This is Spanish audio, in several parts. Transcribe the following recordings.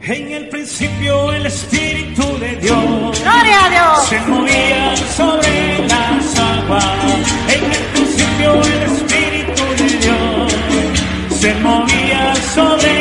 En el principio el Espíritu de Dios. Se movía sobre las aguas. En el principio el Espíritu de Dios. Se movía sobre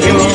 Señor.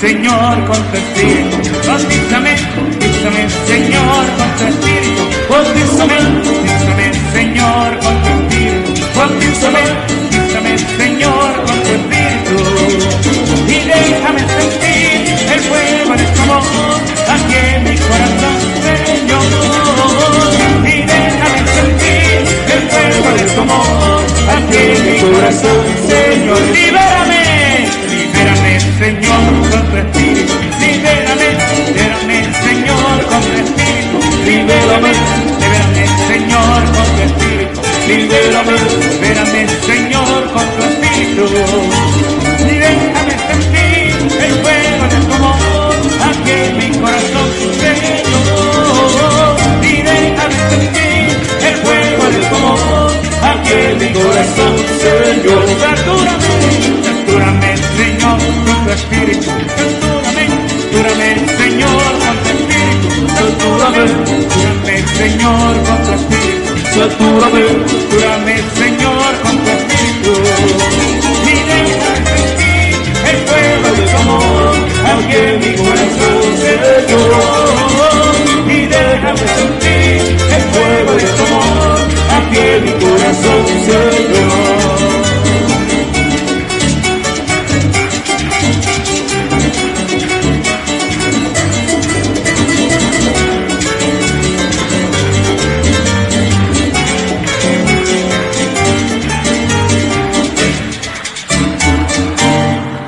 Señor, con tu espíritu, bautízame, bautízame, Señor, con tu espíritu, bautízame, bautízame, Señor, con tu espíritu, bautízame, bautízame, Señor, con tu espíritu, y déjame sentir el fuego de tu amor aquí en mi corazón, Señor, y déjame sentir el fuego de tu amor aquí en mi corazón, Señor, libre. libérame, libérame Señor con tu espíritu. Y déjame sentir el fuego de tu amor aquí en mi corazón, se Señor. Y déjame sentir el fuego de tu amor aquí en mi corazón, Señor. Satúrame, satúrame Señor con tu espíritu. Satúrame, satúrame Señor con tu espíritu. Satúrame, satúrame Señor con tu espíritu. Seguramente, seguramente